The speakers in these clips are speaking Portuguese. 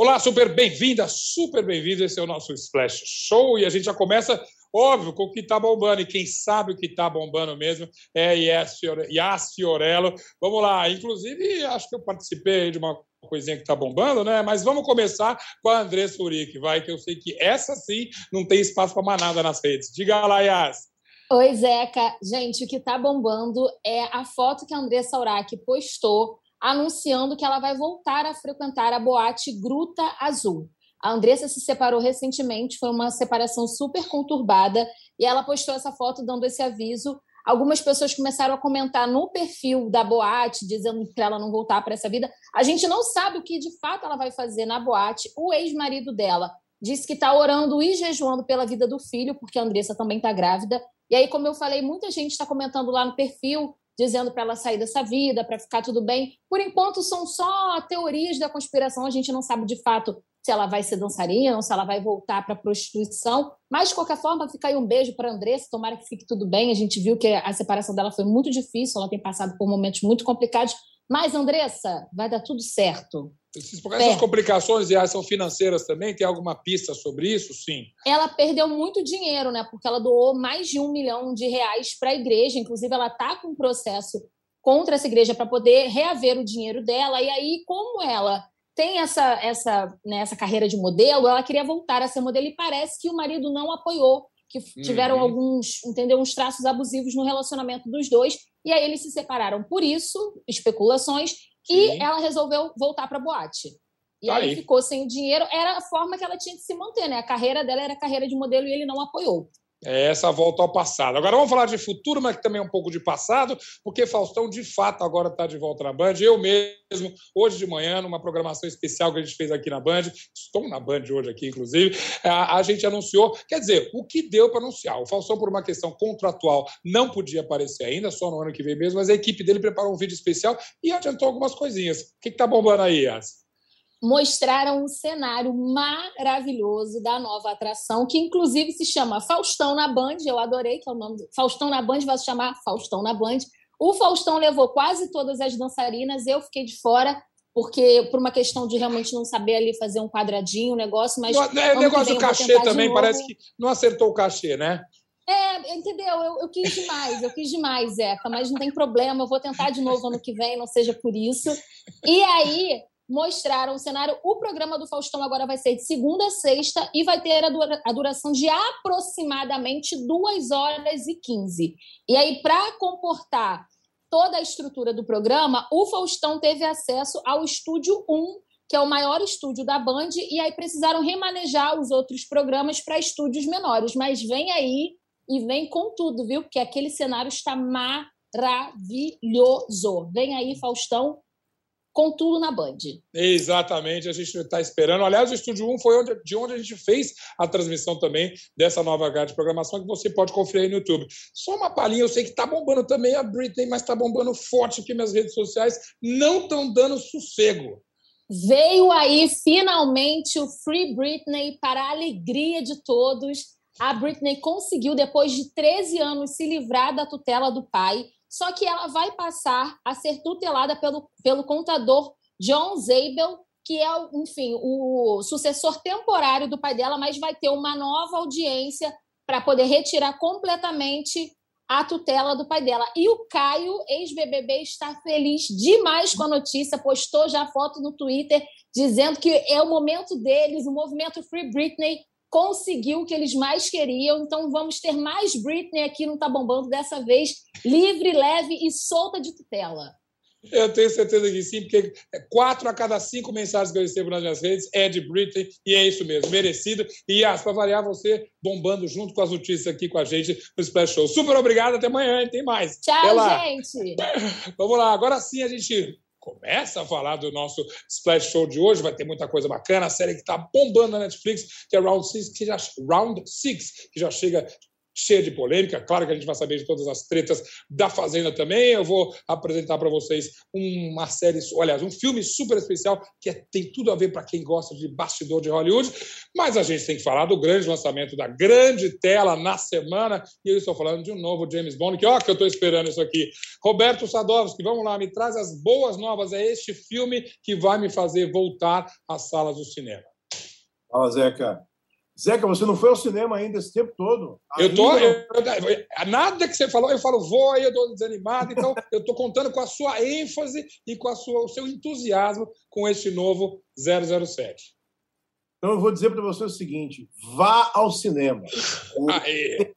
Olá, super bem-vinda, super bem-vindo. Esse é o nosso Splash Show e a gente já começa, óbvio, com o que está bombando. E quem sabe o que está bombando mesmo é Yas Fiorello. Vamos lá, inclusive, acho que eu participei de uma coisinha que está bombando, né? Mas vamos começar com a Andressa Uric, vai, que eu sei que essa sim não tem espaço para manada nas redes. Diga lá, Yas. Oi, Zeca. Gente, o que está bombando é a foto que a Andressa Urac postou anunciando que ela vai voltar a frequentar a boate Gruta Azul. A Andressa se separou recentemente, foi uma separação super conturbada, e ela postou essa foto dando esse aviso. Algumas pessoas começaram a comentar no perfil da boate, dizendo para ela não voltar para essa vida. A gente não sabe o que de fato ela vai fazer na boate. O ex-marido dela disse que está orando e jejuando pela vida do filho, porque a Andressa também está grávida. E aí, como eu falei, muita gente está comentando lá no perfil dizendo para ela sair dessa vida, para ficar tudo bem. Por enquanto, são só teorias da conspiração, a gente não sabe de fato se ela vai ser dançarina ou se ela vai voltar para a prostituição. Mas, de qualquer forma, fica aí um beijo para a Andressa, tomara que fique tudo bem. A gente viu que a separação dela foi muito difícil, ela tem passado por momentos muito complicados. Mas, Andressa, vai dar tudo certo. Essas complicações e são financeiras também? Tem alguma pista sobre isso? Sim. Ela perdeu muito dinheiro, né? Porque ela doou mais de um milhão de reais para a igreja. Inclusive, ela está com um processo contra essa igreja para poder reaver o dinheiro dela. E aí, como ela tem essa, essa, né, essa carreira de modelo, ela queria voltar a ser modelo e parece que o marido não apoiou, que tiveram uhum. alguns, entendeu, uns traços abusivos no relacionamento dos dois. E aí eles se separaram por isso, especulações, e Sim. ela resolveu voltar para a boate. E tá aí, aí, ficou sem dinheiro. Era a forma que ela tinha de se manter, né? A carreira dela era carreira de modelo e ele não apoiou. É essa volta ao passado. Agora vamos falar de futuro, mas também um pouco de passado, porque Faustão de fato agora está de volta na Band. Eu mesmo, hoje de manhã, numa programação especial que a gente fez aqui na Band, estou na Band hoje aqui, inclusive, a, a gente anunciou, quer dizer, o que deu para anunciar. O Faustão, por uma questão contratual, não podia aparecer ainda, só no ano que vem mesmo, mas a equipe dele preparou um vídeo especial e adiantou algumas coisinhas. O que está bombando aí, Yas? Mostraram um cenário maravilhoso da nova atração, que inclusive se chama Faustão na Band. Eu adorei que é o nome. Do... Faustão na Band vai se chamar Faustão na Band. O Faustão levou quase todas as dançarinas, eu fiquei de fora, porque por uma questão de realmente não saber ali fazer um quadradinho, um negócio, mas. O é, negócio do cachê também, parece que não acertou o cachê, né? É, entendeu? Eu, eu, quis demais, eu quis demais, Zeca, mas não tem problema, eu vou tentar de novo ano que vem, não seja por isso. E aí, mostraram o cenário. O programa do Faustão agora vai ser de segunda a sexta e vai ter a, dura, a duração de aproximadamente 2 horas e 15. E aí, para comportar toda a estrutura do programa, o Faustão teve acesso ao Estúdio 1, que é o maior estúdio da Band, e aí precisaram remanejar os outros programas para estúdios menores. Mas vem aí e vem com tudo, viu? Porque aquele cenário está maravilhoso. Vem aí, Faustão, com tudo na Band. Exatamente, a gente está esperando. Aliás, o Estúdio 1 foi onde, de onde a gente fez a transmissão também dessa nova grade de programação que você pode conferir aí no YouTube. Só uma palhinha, eu sei que está bombando também a Britney, mas está bombando forte aqui nas redes sociais, não estão dando sossego. Veio aí finalmente o Free Britney para a alegria de todos. A Britney conseguiu, depois de 13 anos, se livrar da tutela do pai só que ela vai passar a ser tutelada pelo, pelo contador John Zabel, que é, enfim, o sucessor temporário do pai dela, mas vai ter uma nova audiência para poder retirar completamente a tutela do pai dela. E o Caio, ex-BBB, está feliz demais com a notícia, postou já foto no Twitter dizendo que é o momento deles, o movimento Free Britney conseguiu o que eles mais queriam. Então vamos ter mais Britney aqui no Tá Bombando, dessa vez livre, leve e solta de tutela. Eu tenho certeza que sim, porque quatro a cada cinco mensagens que eu recebo nas minhas redes é de Britney, e é isso mesmo, merecido. E, Yas, para variar, você bombando junto com as notícias aqui com a gente no Splash Show. Super obrigado, até amanhã, tem mais. Tchau, gente. Vamos lá, agora sim a gente começa a falar do nosso Splash Show de hoje. Vai ter muita coisa bacana. A série que está bombando na Netflix, que é Round 6, que já, Round Six, que já chega cheia de polêmica. Claro que a gente vai saber de todas as tretas da Fazenda também. Eu vou apresentar para vocês uma série, aliás, um filme super especial que é, tem tudo a ver para quem gosta de bastidor de Hollywood. Mas a gente tem que falar do grande lançamento da grande tela na semana. E eu estou falando de um novo James Bond, que ó, que eu estou esperando isso aqui. Roberto Sadovski, vamos lá, me traz as boas novas. É este filme que vai me fazer voltar às salas do cinema. Fala, Zeca. Zeca, você não foi ao cinema ainda esse tempo todo? Eu tô. Eu, nada que você falou, eu falo, vou, aí eu estou desanimado. Então, eu estou contando com a sua ênfase e com a sua, o seu entusiasmo com este novo 007. Então, eu vou dizer para você o seguinte: vá ao cinema. Aê.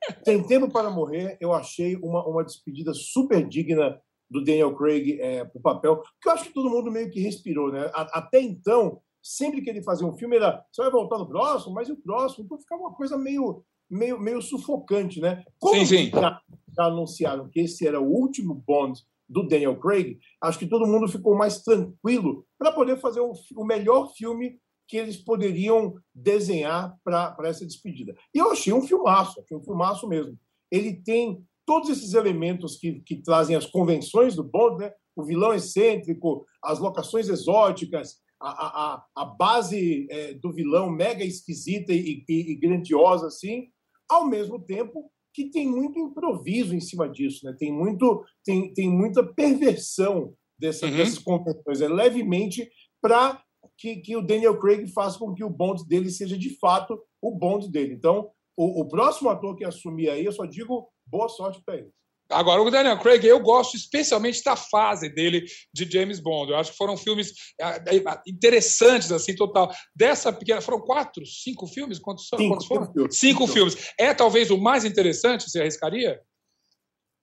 Tem Tempo para Morrer, eu achei uma, uma despedida super digna do Daniel Craig é, para o papel, porque eu acho que todo mundo meio que respirou, né? Até então, sempre que ele fazia um filme, era você vai voltar no próximo, mas e o próximo? Então ficava uma coisa meio, meio, meio sufocante, né? Como sim, sim. Já, já anunciaram que esse era o último Bond do Daniel Craig, acho que todo mundo ficou mais tranquilo para poder fazer o, o, melhor filme que eles poderiam desenhar para essa despedida. E eu achei um filmaço, achei um filmaço mesmo. Ele tem todos esses elementos que, que trazem as convenções do Bond, né? o vilão excêntrico, as locações exóticas, a, a, a base é, do vilão mega esquisita e, e, e, grandiosa assim, ao mesmo tempo que tem muito improviso em cima disso, né? Tem muito tem, tem muita perversão dessa, uhum. dessas convenções, é levemente para que, que o Daniel Craig faça com que o Bond dele seja de fato o Bond dele. Então, o, o próximo ator que assumir aí, eu só digo boa sorte para ele. Agora, o Daniel Craig, eu gosto especialmente da fase dele de James Bond. Eu acho que foram filmes ah, interessantes, assim, total. Dessa pequena. Foram quatro, cinco filmes? Quantos, cinco, quantos foram? Cinco, cinco filmes. É talvez o mais interessante, você arriscaria?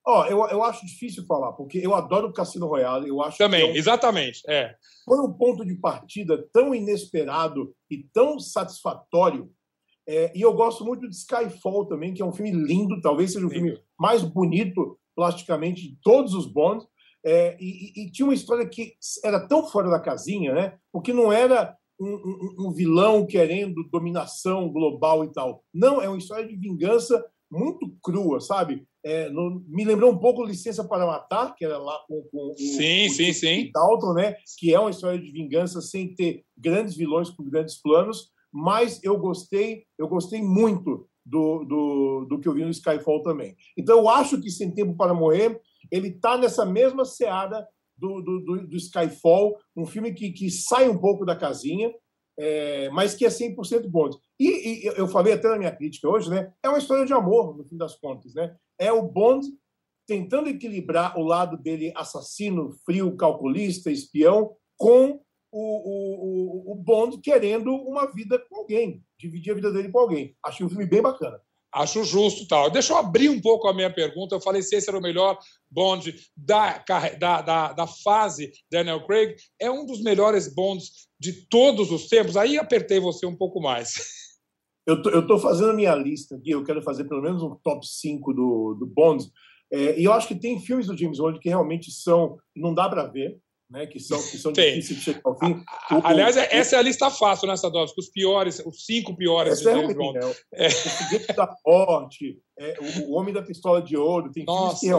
Ó, oh, eu, eu acho difícil falar, porque eu adoro o Cassino Royale. Eu acho Também, é um... exatamente. É. Foi um ponto de partida tão inesperado e tão satisfatório é, e eu gosto muito de Skyfall também, que é um filme lindo, talvez seja o filme mais bonito plasticamente de todos os Bonds. É, e, e, tinha uma história que era tão fora da casinha, né? Porque não era um, um, um, vilão querendo dominação global e tal. Não, é uma história de vingança muito crua, sabe? É, no, me lembrou um pouco Licença para Matar, que era lá com, com sim, o, sim, o sim. Dalton, né? Que é uma história de vingança sem ter grandes vilões com grandes planos mas eu gostei, eu gostei muito do, do, do que eu vi no Skyfall também. Então eu acho que Sem Tempo para Morrer ele está nessa mesma seara do, do, do, do, Skyfall, um filme que, que sai um pouco da casinha, é, mas que é 100% bom. E, e, eu falei até na minha crítica hoje, né? É uma história de amor, no fim das contas, né? É o Bond tentando equilibrar o lado dele assassino, frio, calculista, espião, com o, o, o Bond querendo uma vida com alguém, dividir a vida dele com alguém. Achei um filme bem bacana. Acho justo tal. Deixa eu abrir um pouco a minha pergunta. Eu falei se esse era o melhor Bond da, da, da, da fase Daniel Craig. É um dos melhores Bonds de todos os tempos. Aí apertei você um pouco mais. Eu tô, eu tô fazendo a minha lista aqui. Eu quero fazer pelo menos um top 5 do, do Bond. É, e eu acho que tem filmes do James Bond que realmente são. Não dá para ver né, que são, que são difíceis de chegar ao fim. O, Aliás, o, essa é a lista fácil nessa dose, os piores, os cinco piores de é James Bond. Né? É. O Foguete da Morte, é, o, Homem da Pistola de Ouro, tem Nossa, que é,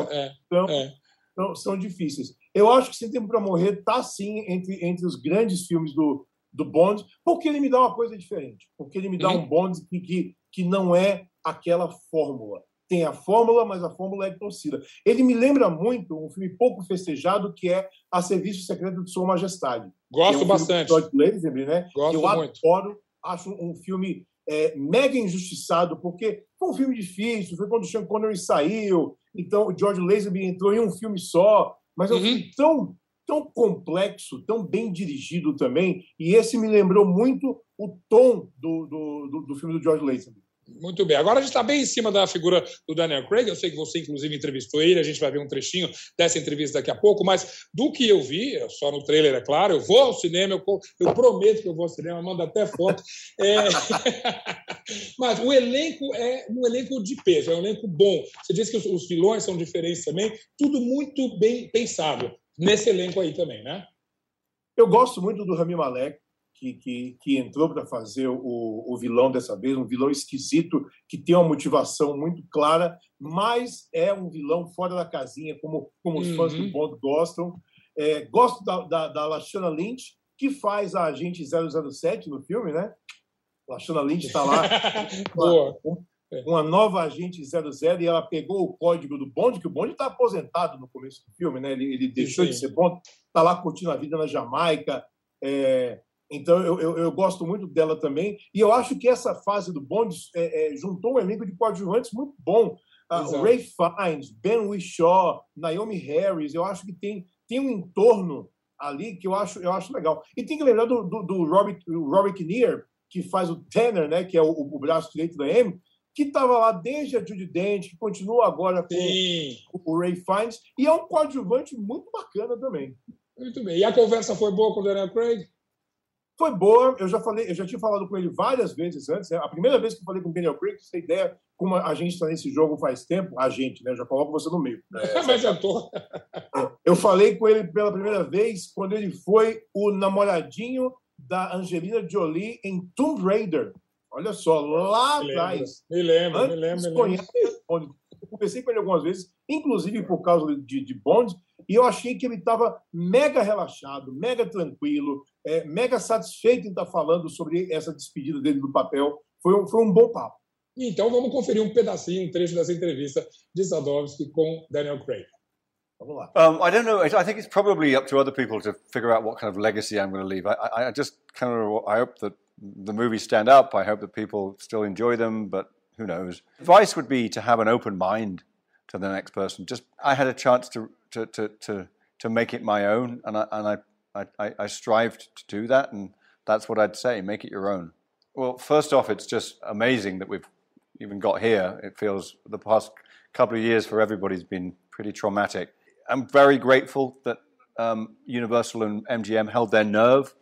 são, é. são, são, difíceis. Eu acho que Sem Tempo para Morrer está, sim, entre, entre os grandes filmes do, do Bond, porque ele me dá uma coisa diferente, porque ele me dá uhum. um Bond que, que, que não é aquela fórmula tem a fórmula, mas a fórmula é torcida. Ele me lembra muito um filme pouco festejado que é A Serviço Secreto de Sua Majestade. Gosto é um bastante. George Lazenby, né? Gosto eu muito. adoro, acho um filme é, mega injustiçado, porque foi um filme difícil, foi quando o Sean Connery saiu, então o George Lazenby entrou em um filme só, mas é um uhum. filme tão, tão complexo, tão bem dirigido também, e esse me lembrou muito o tom do, do, do, do filme do George Lazenby. Muito bem. Agora a gente está bem em cima da figura do Daniel Craig. Eu sei que você, inclusive, entrevistou ele. A gente vai ver um trechinho dessa entrevista daqui a pouco. Mas do que eu vi, só no trailer, é claro, eu vou ao cinema, eu, eu prometo que eu vou ao cinema, mando até foto. É... mas o elenco é um elenco de peso, é um elenco bom. Você disse que os, vilões são diferentes também. Tudo muito bem pensado nesse elenco aí também, né? Eu gosto muito do Rami Malek que, que, que entrou para fazer o, o vilão dessa vez, um vilão esquisito, que tem uma motivação muito clara, mas é um vilão fora da casinha, como, como os uhum. fãs do uhum. Bond gostam. É, gosto da, da, da Lashana Lynch, que faz a agente 007 no filme, né? Lashana Lynch está lá. uma, uma nova agente 00 e ela pegou o código do Bond, que o Bond está aposentado no começo do filme, né? Ele, ele deixou Sim. de ser Bond, está lá curtindo a vida na Jamaica. É, então, eu, eu, eu, gosto muito dela também. E eu acho que essa fase do Bond é, é, juntou um elenco de coadjuvantes muito bom. Uh, Ray Fiennes, Ben Whishaw, Naomi Harris. Eu acho que tem, tem um entorno ali que eu acho, eu acho legal. E tem que lembrar do, do, do Robert, Robert Kinnear, que faz o Tanner, né, que é o, o braço direito da M, que estava lá desde a Judy Dent, que continua agora com o Ray Fiennes, e é um coadjuvante muito bacana também. Muito bem. E a conversa foi boa com o Daniel Craig? Foi boa, eu já falei, eu já tinha falado com ele várias vezes antes. Né? A primeira vez que eu falei com o Daniel Craig, você tem ideia como a gente está nesse jogo faz tempo, a gente, né? Eu já coloco você no meio. Né? Mas eu tô. eu falei com ele pela primeira vez quando ele foi o namoradinho da Angelina Jolie em Tomb Raider. Olha só, lá me atrás. Me lembro, me lembro, me lembro. Eu conversei com ele algumas vezes, inclusive por causa de, de Bond, e eu achei que ele estava mega relaxado, mega tranquilo, é, mega satisfeito em estar tá falando sobre essa despedida dele do papel. Foi um, foi um bom papo. Então vamos conferir um pedacinho, um trecho dessa entrevista de Sadovski com Daniel Craig. Vamos lá. Um, I don't know. I think it's probably up to other people to figure out what kind of legacy I'm going to leave. I, I just kind of I hope that the movies stand up. I hope that people still enjoy them, but who knows? Advice would be to have an open mind to the next person. Just I had a chance to to to to, to make it my own, and I and I, I I strived to do that, and that's what I'd say: make it your own. Well, first off, it's just amazing that we've even got here. It feels the past couple of years for everybody's been pretty traumatic. I'm very grateful that um, Universal and MGM held their nerve,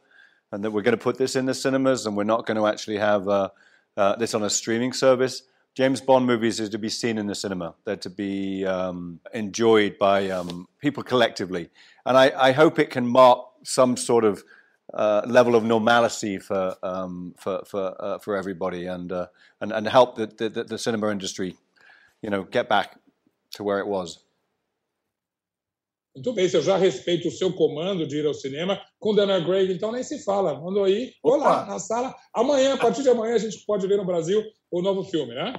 and that we're going to put this in the cinemas, and we're not going to actually have uh, uh, this on a streaming service. James Bond movies are to be seen in the cinema. They're to be um, enjoyed by um, people collectively, and I, I, hope it can mark some sort of uh, level of normalcy for um, for for, uh, for everybody, and, uh, and and help the, the, the cinema industry, you know, get back to where it was. Muito bem, se eu já respeito o seu comando de ir ao cinema, com Daniel Craig, então nem se fala. Mandou aí, olá, na sala. Amanhã, a partir de amanhã, a gente pode ver no Brasil o novo filme, né?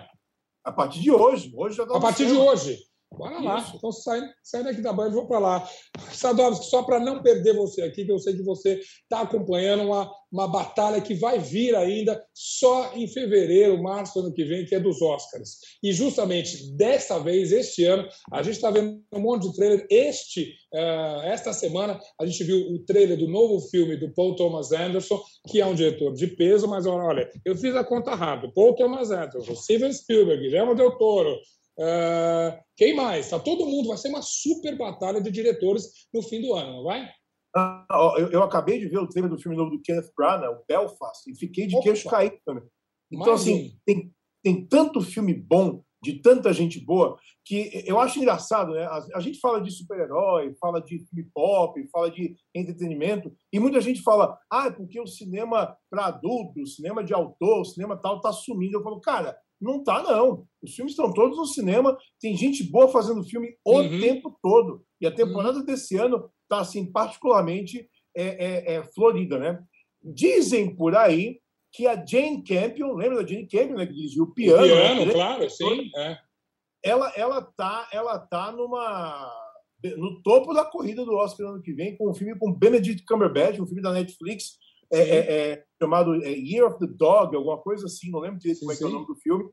A partir de hoje. hoje já tá a partir de hoje. Bora lá. Isso. Então, saindo, saindo aqui da Band, vou para lá. Sadovski, só para não perder você aqui, que eu sei que você está acompanhando uma, uma batalha que vai vir ainda só em fevereiro, março, ano que vem, que é dos Oscars. E justamente dessa vez, este ano, a gente está vendo um monte de trailer. Este, uh, esta semana, a gente viu o trailer do novo filme do Paul Thomas Anderson, que é um diretor de peso, mas olha, eu fiz a conta rápida. Paul Thomas Anderson, Steven Spielberg, Guillermo del Toro, Uh, quem mais? Tá todo mundo. Vai ser uma super batalha de diretores no fim do ano, não vai? Ah, eu, eu, acabei de ver o trailer do filme novo do Kenneth Branagh, o Belfast, e fiquei de Opa. queixo caído também. Então, Mais assim, um. tem, tem tanto filme bom, de tanta gente boa, que eu acho engraçado, né? A, a gente fala de super-herói, fala de filme pop, fala de entretenimento, e muita gente fala, ah, é porque o cinema para adultos, cinema de autor, cinema tal, tá sumindo. Eu falo, cara, não tá, não. Os filmes estão todos no cinema, tem gente boa fazendo filme o uhum. tempo todo. E a temporada uhum. desse ano tá, assim, particularmente é, é, é, florida, né? Dizem por aí que a Jane Campion, lembra da Jane Campion, né, que dirigiu o piano? O piano, né? claro, sim. É. Ela, ela, tá, ela tá numa no topo da corrida do Oscar ano que vem com um filme com Benedict Cumberbatch, um filme da Netflix é, é, é, chamado é, Year of the Dog, alguma coisa assim, não lembro direito como é, é o nome do filme,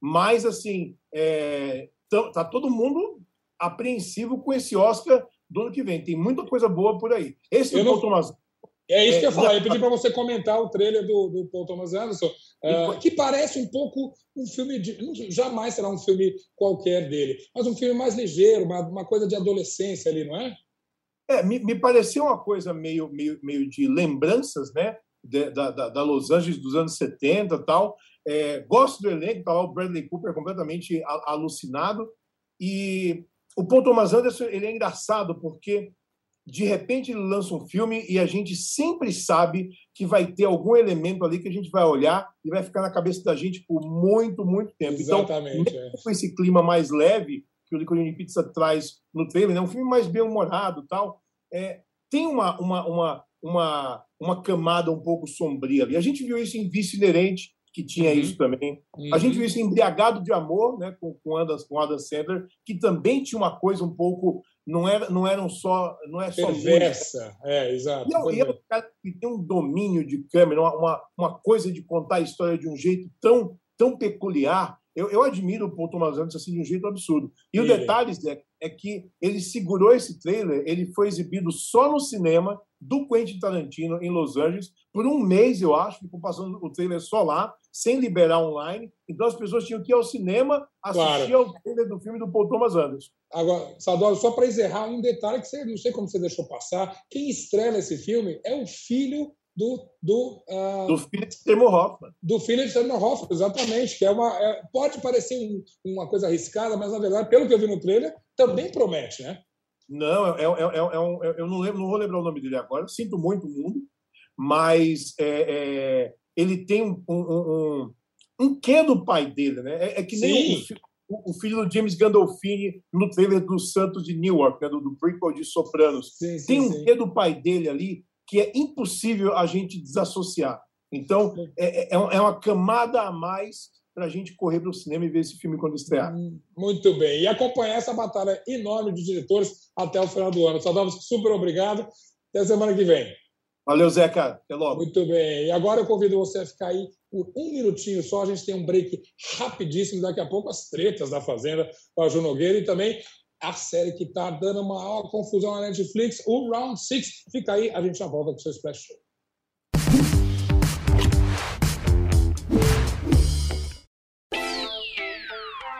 mas assim, é, tá todo mundo apreensivo com esse Oscar do ano que vem. Tem muita coisa boa por aí. Esse do não... Paul Thomas é isso que eu ia falar. Eu pedi para você comentar o trailer do, do Paul Thomas Anderson, uh, que parece um pouco um filme de. Jamais será um filme qualquer dele, mas um filme mais ligeiro, uma, uma coisa de adolescência ali, não é? É, me, me pareceu uma coisa meio, meio, meio de lembranças, né? De, da, da, da, Los Angeles dos anos 70 e tal. É, gosto do elenco, tá lá o Bradley Cooper completamente alucinado. E o Paul Thomas Anderson ele é engraçado porque de repente ele lança um filme e a gente sempre sabe que vai ter algum elemento ali que a gente vai olhar e vai ficar na cabeça da gente por muito, muito tempo. Então, Exatamente. Então, é. com esse clima mais leve que o Licorice Pizza traz no trailer, é um filme mais bem-humorado tal, é, tem uma, uma, uma, uma, uma camada um pouco sombria ali. A gente viu isso em Vice Inerente, que tinha uhum. isso também. Uhum. A gente viu isso em Embriagado de Amor, né, com, com, Adam, com Adam Sandler, que também tinha uma coisa um pouco. Não, era, não eram só. Não é só Perversa, é, exato. E, é, e é um cara que tem um domínio de câmera, uma, uma coisa de contar a história de um jeito tão, tão peculiar. Eu, eu admiro o Paul Thomas Anderson assim, de um jeito absurdo. E o detalhe, Zé, é que ele segurou esse trailer, ele foi exibido só no cinema do Quentin Tarantino em Los Angeles por um mês, eu acho, ficou passando o trailer só lá, sem liberar online. Então as pessoas tinham que ir ao cinema assistir claro. ao trailer do filme do Paul Thomas Anderson. Agora, Sadoro, só para encerrar, um detalhe que você não sei como você deixou passar. Quem estrela esse filme é o filho do do, uh, do Philip Seymour Hoffman. Do Philip Seymour Hoffman, exatamente, que é uma é, pode parecer um, uma coisa arriscada, mas na verdade, pelo que eu vi no trailer, também promete, né? Não, é, é, é, é um, eu não, lembro, não vou lembrar o nome dele agora. Sinto muito o mundo, mas ele tem um, um, um, um quê do pai dele, né? É, que nem o, o, filho do James Gandolfini no trailer do Santos de Newark, né? do, do prequel de Sopranos. Sim, sim, tem um sim. quê do pai dele ali que é impossível a gente desassociar. Então, é, é, é, é uma camada a mais para a gente correr para o cinema e ver esse filme quando estrear. Hum, muito bem. E acompanhar essa batalha enorme de diretores até o final do ano. Sadovski, super obrigado. Até semana que vem. Valeu, Zeca. Até logo. Muito bem. E agora eu convido você a ficar aí por um minutinho só. A gente tem um break rapidíssimo. Daqui a pouco as tretas da Fazenda com a Ju Nogueira e também a série que está dando maior confusão na Netflix, o Round Six. Fica aí, a gente já volta com o seu Splash Show.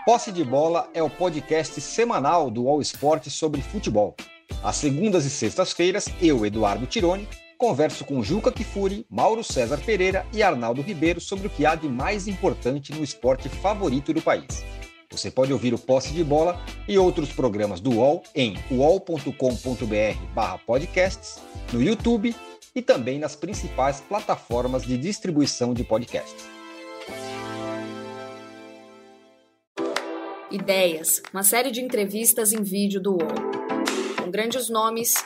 Posse de Bola é o podcast semanal do All Sport sobre futebol. Às segundas e sextas-feiras, eu, Eduardo Tironi, converso com Juca Kifuri, Mauro César Pereira e Arnaldo Ribeiro sobre o que há de mais importante no esporte favorito do país. Você pode ouvir o Posse de Bola e outros programas do UOL em uol.com.br/podcasts, no YouTube e também nas principais plataformas de distribuição de podcasts. Ideias, uma série de entrevistas em vídeo do UOL, com grandes nomes,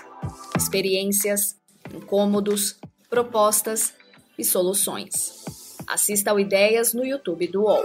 experiências, incômodos, propostas e soluções. Assista ao Ideias no YouTube do UOL.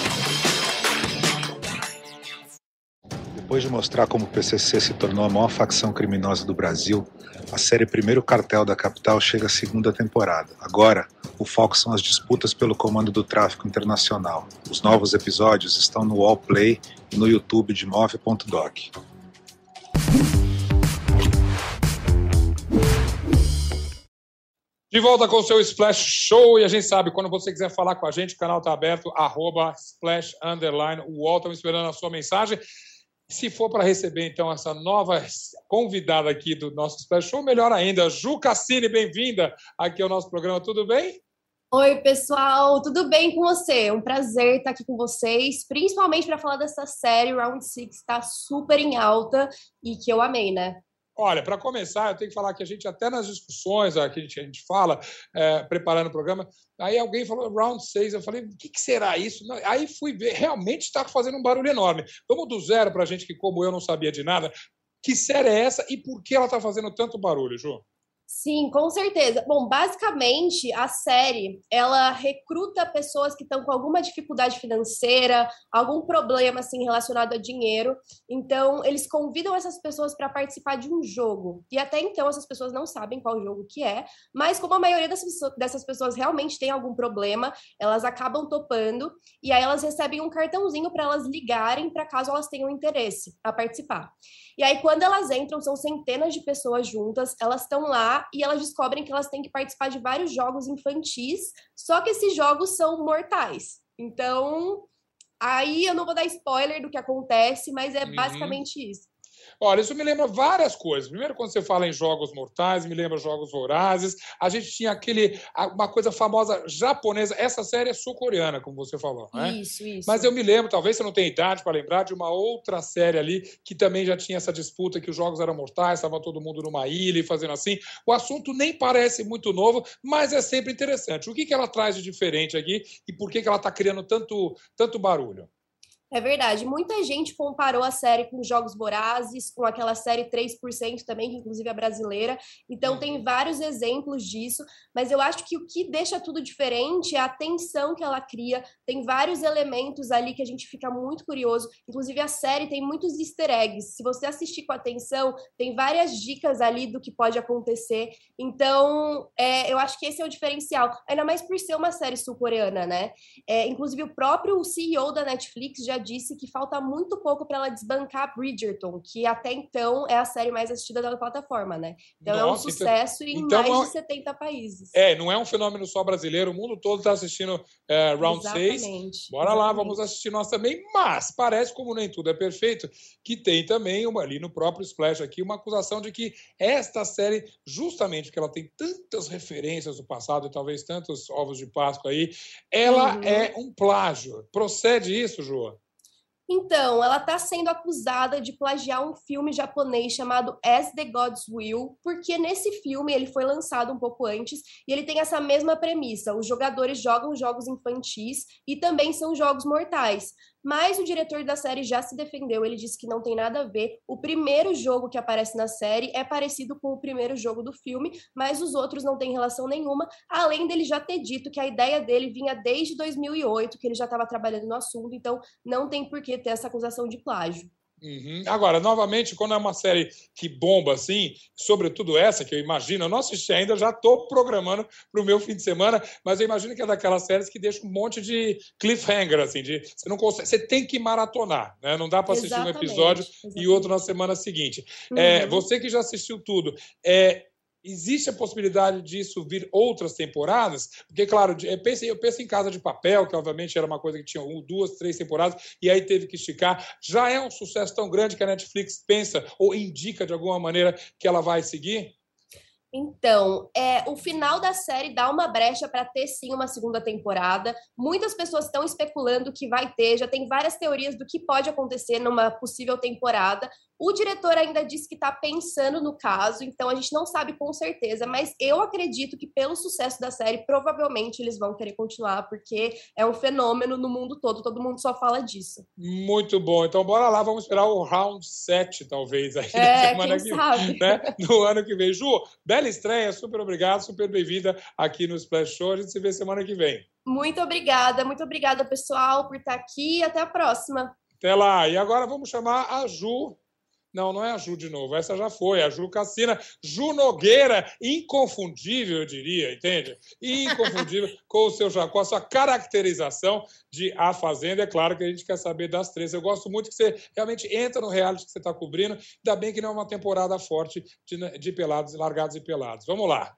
Depois de mostrar como o PCC se tornou a maior facção criminosa do Brasil, a série Primeiro Cartel da Capital chega à segunda temporada. Agora, o foco são as disputas pelo comando do tráfico internacional. Os novos episódios estão no Wallplay e no YouTube de Move.doc. De volta com o seu Splash Show e a gente sabe, quando você quiser falar com a gente, o canal está aberto, arroba Splash Underline. O estamos esperando a sua mensagem. Se for para receber, então, essa nova convidada aqui do nosso Splash Show, melhor ainda. Ju Cassini, bem-vinda aqui ao nosso programa, tudo bem? Oi, pessoal, tudo bem com você? Um prazer estar aqui com vocês, principalmente para falar dessa série Round Six, está super em alta e que eu amei, né? Olha, para começar, eu tenho que falar que a gente, até nas discussões que a gente, a gente fala, é, preparando o programa, aí alguém falou round 6, eu falei, o que, que será isso? Aí fui ver, realmente está fazendo um barulho enorme. Vamos do zero para a gente que, como eu, não sabia de nada. Que série é essa e por que ela está fazendo tanto barulho, Ju? Sim, com certeza. Bom, basicamente, a série, ela recruta pessoas que estão com alguma dificuldade financeira, algum problema assim relacionado a dinheiro. Então, eles convidam essas pessoas para participar de um jogo. E até então essas pessoas não sabem qual jogo que é, mas como a maioria dessas pessoas realmente tem algum problema, elas acabam topando e aí elas recebem um cartãozinho para elas ligarem para caso elas tenham interesse a participar. E aí quando elas entram, são centenas de pessoas juntas, elas estão lá e elas descobrem que elas têm que participar de vários jogos infantis, só que esses jogos são mortais. Então, aí eu não vou dar spoiler do que acontece, mas é uhum. basicamente isso. Olha, isso me lembra várias coisas. Primeiro, quando você fala em jogos mortais, me lembra jogos vorazes. A gente tinha aquele uma coisa famosa japonesa. Essa série é sul-coreana, como você falou, né? Isso, isso. Mas eu me lembro, talvez você não tenha idade para lembrar de uma outra série ali que também já tinha essa disputa que os jogos eram mortais, estava todo mundo numa ilha e fazendo assim. O assunto nem parece muito novo, mas é sempre interessante. O que, que ela traz de diferente aqui e por que, que ela está criando tanto, tanto barulho? É verdade. Muita gente comparou a série com Jogos Vorazes, com aquela série 3% também, que inclusive é brasileira. Então, tem uhum. vários exemplos disso. Mas eu acho que o que deixa tudo diferente é a tensão que ela cria. Tem vários elementos ali que a gente fica muito curioso. Inclusive, a série tem muitos easter eggs. Se você assistir com atenção, tem várias dicas ali do que pode acontecer. Então, é, eu acho que esse é o diferencial. Ainda mais por ser uma série sul-coreana, né? É, inclusive, o próprio CEO da Netflix já disse que falta muito pouco para ela desbancar Bridgerton, que até então é a série mais assistida da plataforma, né? Então Nossa, é um então sucesso então, em então mais é de 70 países. É, não é um fenômeno só brasileiro, o mundo todo está assistindo é, Round 6. Bora lá, vamos assistir nós também, mas parece, como nem tudo é perfeito, que tem também uma, ali no próprio Splash aqui uma acusação de que esta série, justamente porque ela tem tantas referências do passado e talvez tantos ovos de Páscoa aí, ela uhum. é um plágio. Procede isso, João? Então, ela está sendo acusada de plagiar um filme japonês chamado As the Gods Will, porque nesse filme ele foi lançado um pouco antes e ele tem essa mesma premissa: os jogadores jogam jogos infantis e também são jogos mortais. Mas o diretor da série já se defendeu, ele disse que não tem nada a ver. O primeiro jogo que aparece na série é parecido com o primeiro jogo do filme, mas os outros não têm relação nenhuma, além dele já ter dito que a ideia dele vinha desde 2008, que ele já estava trabalhando no assunto, então não tem por que ter essa acusação de plágio. Uhum. Agora, novamente, quando é uma série que bomba assim, sobretudo essa, que eu imagino, eu não assisti ainda, já estou programando para o meu fim de semana, mas eu imagino que é daquelas séries que deixa um monte de cliffhanger, assim, de você não consegue, você tem que maratonar, né? Não dá para assistir um episódio exatamente. e outro na semana seguinte. É, uhum. É, você que já assistiu tudo, é, Existe a possibilidade disso vir outras temporadas? Porque, claro, eu penso, eu penso em Casa de Papel, que obviamente era uma coisa que tinha duas, três temporadas, e aí teve que esticar. Já é um sucesso tão grande que a Netflix pensa ou indica de alguma maneira que ela vai seguir? Então, é, o final da série dá uma brecha para ter sim uma segunda temporada. Muitas pessoas estão especulando que vai ter, já tem várias teorias do que pode acontecer numa possível temporada. O diretor ainda disse que está pensando no caso, então a gente não sabe com certeza, mas eu acredito que pelo sucesso da série, provavelmente eles vão querer continuar, porque é um fenômeno no mundo todo, todo mundo só fala disso. Muito bom. Então bora lá, vamos esperar o round 7, talvez, aí é, semana que sabe? Né? No ano que vem. Ju, bela estreia, super obrigado, super bem-vinda aqui no Splash Show. A gente se vê semana que vem. Muito obrigada, muito obrigada, pessoal, por estar aqui. Até a próxima. Até lá. E agora vamos chamar a Ju não, não é a Ju de novo, essa já foi, a Ju Cassina. Ju Nogueira, inconfundível, eu diria, entende? Inconfundível com, o seu, com a sua caracterização de A Fazenda. É claro que a gente quer saber das três. Eu gosto muito que você realmente entra no reality que você está cobrindo. Ainda bem que não é uma temporada forte de, de pelados, largados e pelados. Vamos lá.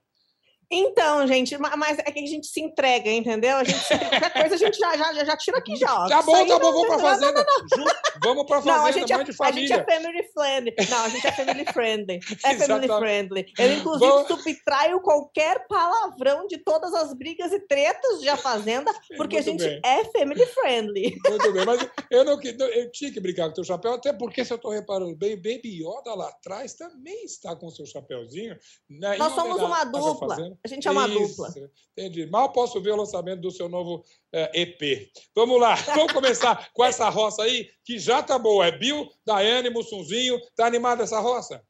Então, gente, mas é que a gente se entrega, entendeu? A gente, qualquer coisa a gente já, já, já tira aqui já. Tá bom, tá bom, vamos pra fazenda. Ju, vamos pra fazenda, não, a gente é, de família. A gente é family friendly. Não, a gente é family friendly. É family friendly. Eu, inclusive, vamos... subtraio qualquer palavrão de todas as brigas e tretas de A Fazenda, porque Muito a gente bem. é family friendly. Muito bem, mas eu, não, eu tinha que brincar com o teu chapéu, até porque, se eu tô reparando bem, Baby Yoda lá atrás também está com o seu chapéuzinho. Né, Nós somos uma dupla. A gente é uma Isso, dupla. Entendi. Mal posso ver o lançamento do seu novo é, EP. Vamos lá, vamos começar com essa roça aí, que já tá boa. É Bill, Daiane, Mussunzinho. Tá animada essa roça?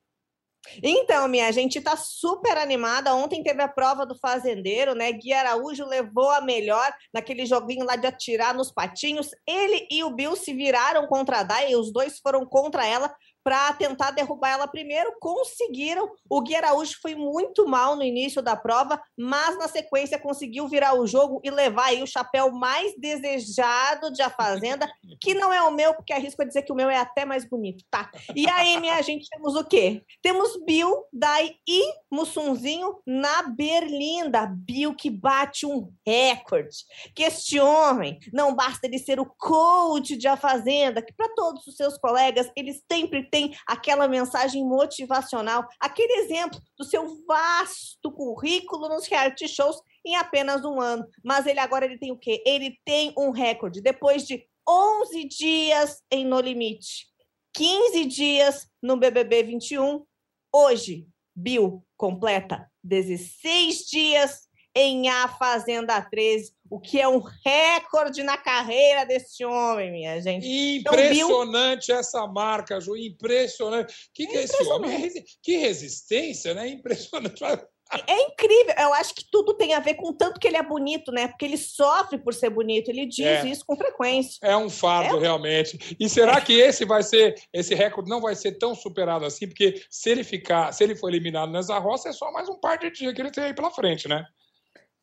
Então, minha gente tá super animada. Ontem teve a prova do fazendeiro, né? Gui Araújo levou a melhor naquele joguinho lá de atirar nos patinhos. Ele e o Bill se viraram contra a Dai, os dois foram contra ela. Para tentar derrubar ela primeiro. Conseguiram. O Gui Araújo foi muito mal no início da prova, mas na sequência conseguiu virar o jogo e levar aí o chapéu mais desejado de A Fazenda, que não é o meu, porque arrisco dizer que o meu é até mais bonito, tá? E aí, minha gente, temos o quê? Temos Bill, Dai e Mussunzinho na Berlinda. Bill que bate um recorde. Que este homem, não basta ele ser o coach de A Fazenda, que para todos os seus colegas, eles sempre tem aquela mensagem motivacional, aquele exemplo do seu vasto currículo nos reality shows em apenas um ano. Mas ele agora ele tem o quê? Ele tem um recorde. Depois de 11 dias em No Limite, 15 dias no BBB 21, hoje, Bill completa 16 dias em A Fazenda 13, o que é um recorde na carreira desse homem, minha gente. Impressionante então, essa marca, Ju, impressionante. O que, que é esse homem? Que resistência, né? Impressionante. É incrível. Eu acho que tudo tem a ver com tanto que ele é bonito, né? Porque ele sofre por ser bonito. Ele diz é. isso com frequência. É um fardo, é. realmente. E será que esse vai ser, esse recorde não vai ser tão superado assim? Porque se ele ficar, se ele for eliminado nessa roça, é só mais um par de dias que ele tem aí pela frente, né?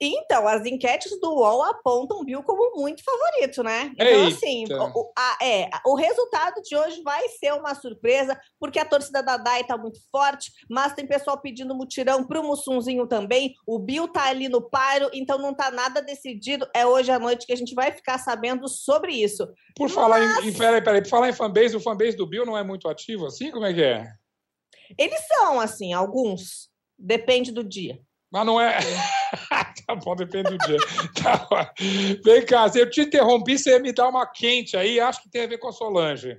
Então, as enquetes do UOL apontam Bill como muito favorito, né? Então, assim, Eita. assim, o, a, é, o resultado de hoje vai ser uma surpresa, porque a torcida da DAI tá muito forte, mas tem pessoal pedindo mutirão pro Mussunzinho também. O Bill tá ali no paro, então não tá nada decidido. É hoje à noite que a gente vai ficar sabendo sobre isso. Por mas... falar em. Peraí, peraí, por falar em fanbase, o fanbase do Bill não é muito ativo assim? Como é que é? Eles são, assim, alguns. Depende do dia. Mas não é. tá bom, depende do dia. tá Vem cá, se eu te interrompi, você me dar uma quente aí, acho que tem a ver com a Solange.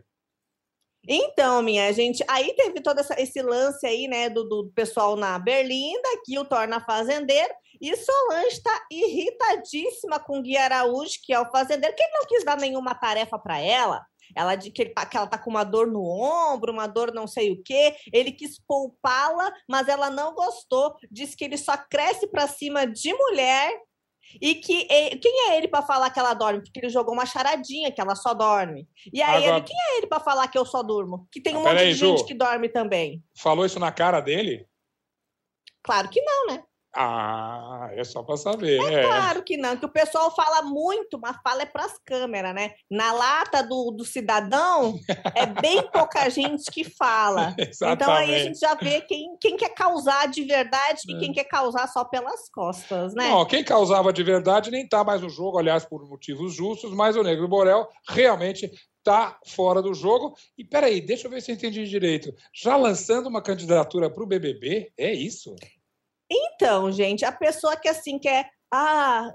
Então, minha gente, aí teve todo essa, esse lance aí, né, do, do pessoal na Berlinda, que o torna fazendeiro, e Solange está irritadíssima com Gui Araújo, que é o fazendeiro, que ele não quis dar nenhuma tarefa para ela. Ela de que, ele tá, que ela tá com uma dor no ombro, uma dor não sei o quê. Ele quis poupá-la, mas ela não gostou. Disse que ele só cresce para cima de mulher e que quem é ele para falar que ela dorme? Porque ele jogou uma charadinha que ela só dorme. E aí Agora... ele, quem é ele para falar que eu só durmo? Que tem um ah, monte aí, de gente Ju, que dorme também. Falou isso na cara dele? Claro que não, né? Ah, é só para saber. É, é, claro que não, que o pessoal fala muito, mas fala é para as câmeras, né? Na lata do, do cidadão, é bem pouca gente que fala. então aí a gente já vê quem, quem quer causar de verdade e é. quem quer causar só pelas costas, né? Não, quem causava de verdade nem está mais no jogo, aliás, por motivos justos, mas o Negro Borel realmente está fora do jogo. E peraí, deixa eu ver se eu entendi direito. Já lançando uma candidatura para o BBB? É isso? Então, gente, a pessoa que assim quer, ah,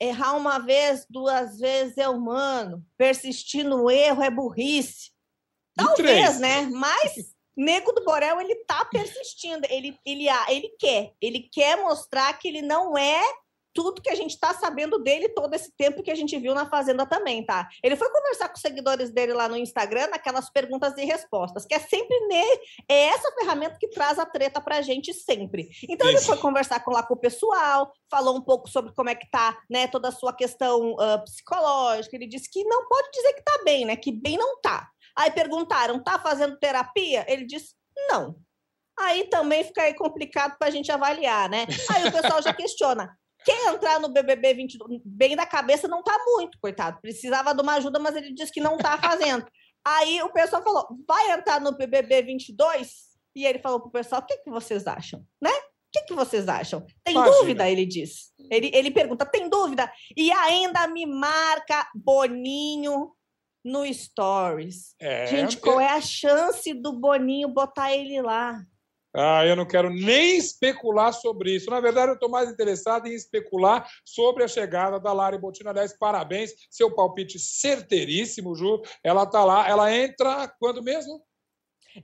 errar uma vez, duas vezes é humano, persistir no erro é burrice. Talvez, né? Mas Nego do Borel, ele tá persistindo, ele, ele, ele quer, ele quer mostrar que ele não é tudo que a gente está sabendo dele todo esse tempo que a gente viu na Fazenda também, tá? Ele foi conversar com os seguidores dele lá no Instagram, naquelas perguntas e respostas, que é sempre nele, é essa ferramenta que traz a treta pra gente sempre. Então Isso. ele foi conversar com, lá com o pessoal, falou um pouco sobre como é que tá, né, toda a sua questão uh, psicológica, ele disse que não pode dizer que tá bem, né, que bem não tá. Aí perguntaram, tá fazendo terapia? Ele disse, não. Aí também fica aí complicado para a gente avaliar, né? Aí o pessoal já questiona: quer entrar no BBB 22 bem da cabeça não tá muito, coitado. Precisava de uma ajuda, mas ele disse que não tá fazendo. Aí o pessoal falou: vai entrar no BBB 22? E ele falou pro pessoal: o que, que vocês acham? Né? O que, que vocês acham? Tem dúvida? Ele diz. Ele, ele pergunta: tem dúvida? E ainda me marca Boninho no Stories. É, Gente, qual é a chance do Boninho botar ele lá? Ah, eu não quero nem especular sobre isso. Na verdade, eu estou mais interessado em especular sobre a chegada da Lari Botina. Aliás, parabéns, seu palpite certeiríssimo, Ju. Ela está lá, ela entra quando mesmo?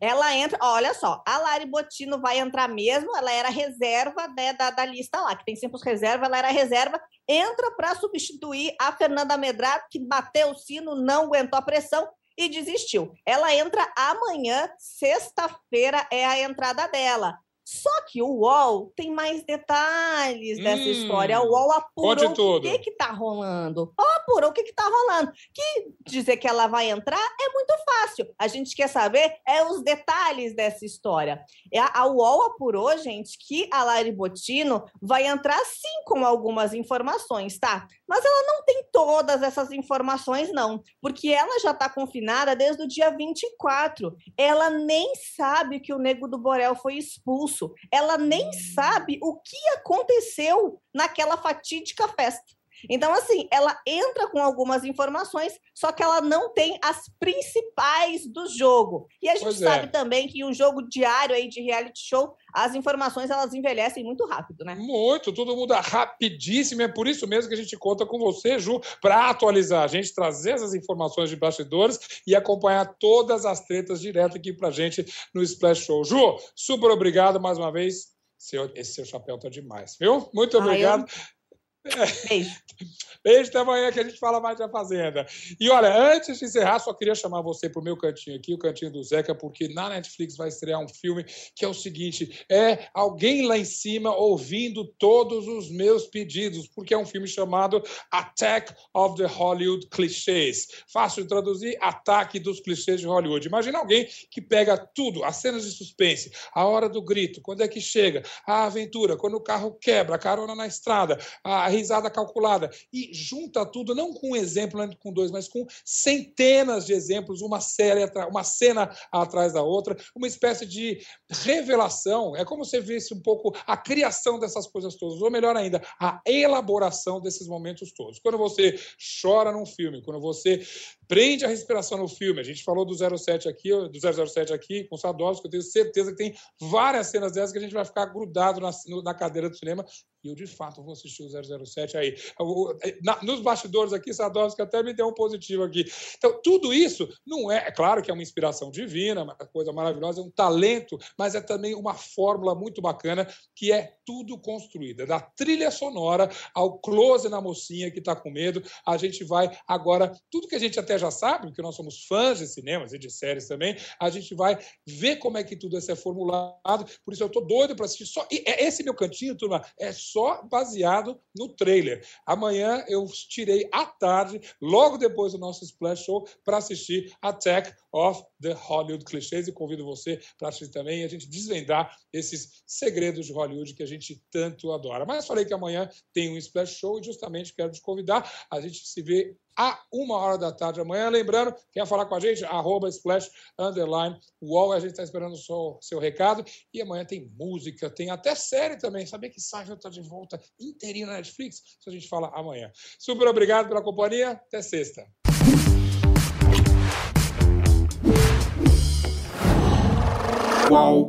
Ela entra, olha só, a Lari Botino vai entrar mesmo, ela era reserva né, da, da lista lá, que tem sempre os reserva, ela era reserva, entra para substituir a Fernanda Medrado, que bateu o sino, não aguentou a pressão, e desistiu. Ela entra amanhã, sexta-feira é a entrada dela. Só que o UOL tem mais detalhes dessa hum, história. O UOL apurou o que que tá rolando. Ó, apura o que está rolando. Que dizer que ela vai entrar é muito fácil. A gente quer saber é os detalhes dessa história. A UOL apurou, gente, que a Lari Botino vai entrar sim com algumas informações, tá? Mas ela não tem todas essas informações, não, porque ela já está confinada desde o dia 24. Ela nem sabe que o Nego do Borel foi expulso. Ela nem sabe o que aconteceu naquela fatídica festa. Então, assim, ela entra com algumas informações, só que ela não tem as principais do jogo. E a gente pois é. sabe é. também que um jogo diário aí de reality show, as informações elas envelhecem muito rápido, né? Muito, tudo muda rapidíssimo. É por isso mesmo que a gente conta com você, Ju, para atualizar a gente, trazer essas informações de bastidores e acompanhar todas as tretas direto aqui pra gente no Splash Show. Ju, super obrigado mais uma vez. Seu, esse seu chapéu tá demais, viu? Muito obrigado. Ah, eu... Beijo. Beijo, até amanhã que a gente fala mais da Fazenda. E olha, antes de encerrar, só queria chamar você para o meu cantinho aqui, o cantinho do Zeca, porque na Netflix vai estrear um filme que é o seguinte: é alguém lá em cima ouvindo todos os meus pedidos, porque é um filme chamado Attack of the Hollywood Clichés. Fácil de traduzir, ataque dos clichês de Hollywood. Imagina alguém que pega tudo, as cenas de suspense, a hora do grito, quando é que chega, a aventura, quando o carro quebra, a carona na estrada, a risada calculada. E junta tudo, não com um exemplo, não com dois, mas com centenas de exemplos, uma série, uma cena atrás da outra, uma espécie de revelação. É como se visse um pouco a criação dessas coisas todas, ou melhor ainda, a elaboração desses momentos todos. Quando você chora num filme, quando você prende a respiração no filme. A gente falou do 07 aqui, do 007 aqui, com Sadovski, eu tenho certeza que tem várias cenas dessas que a gente vai ficar grudado na, na cadeira do cinema e eu, de fato, vou assistir o 007 aí. Na, nos bastidores aqui, Sadovski até me deu um positivo aqui. Então, tudo isso não é... É claro que é uma inspiração divina, uma coisa maravilhosa, é um talento, mas é também uma fórmula muito bacana que é tudo construída. Da trilha sonora ao close na mocinha que está com medo, a gente vai agora... Tudo que a gente até já sabe, porque nós somos fãs de cinemas e de séries também, a gente vai ver como é que tudo isso é formulado. Por isso eu estou doido para assistir. Só... E é esse meu cantinho, turma, é só baseado no trailer. Amanhã eu tirei à tarde, logo depois do nosso Splash Show, para assistir Attack of the Hollywood Clichês e convido você para assistir também e a gente desvendar esses segredos de Hollywood que a gente tanto adora. Mas falei que amanhã tem um Splash Show e justamente quero te convidar. A gente se vê a uma hora da tarde amanhã. Lembrando, quer falar com a gente? Arroba splash, underline, wall. A gente está esperando o seu, seu recado. E amanhã tem música, tem até série também. Sabia que Seinfeld está de volta inteirinho na Netflix? Isso a gente fala amanhã. Super obrigado pela companhia. Até sexta. whoa.